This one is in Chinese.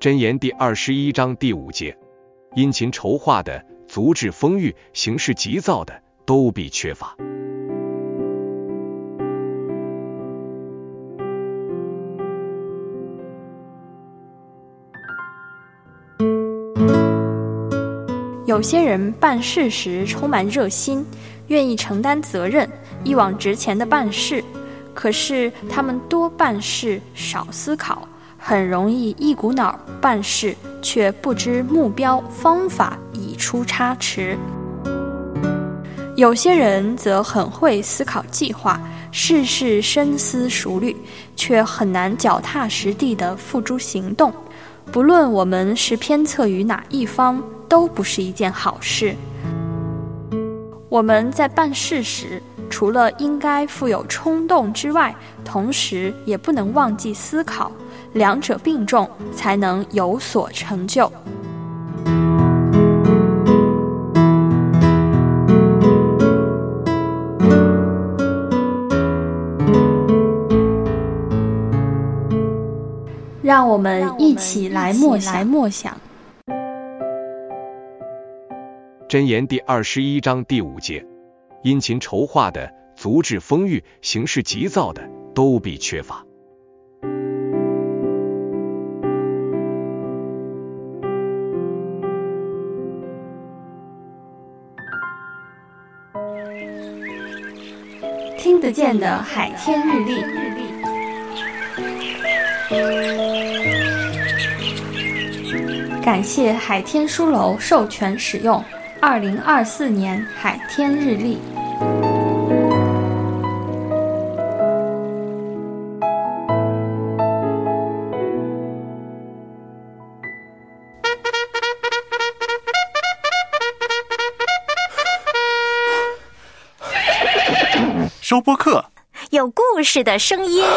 箴言第二十一章第五节：殷勤筹划的、足智丰裕、行事急躁的，都必缺乏。有些人办事时充满热心，愿意承担责任，一往直前的办事；可是他们多办事，少思考。很容易一股脑办事，却不知目标方法，已出差池。有些人则很会思考计划，事事深思熟虑，却很难脚踏实地地付诸行动。不论我们是偏侧于哪一方，都不是一件好事。我们在办事时，除了应该富有冲动之外，同时也不能忘记思考。两者并重，才能有所成就。让我们一起来默想。默想。箴言第二十一章第五节：殷勤筹划的、足智丰裕、行事急躁的，都必缺乏。听得见的海天日历，感谢海天书楼授权使用二零二四年海天日历。收播客，有故事的声音。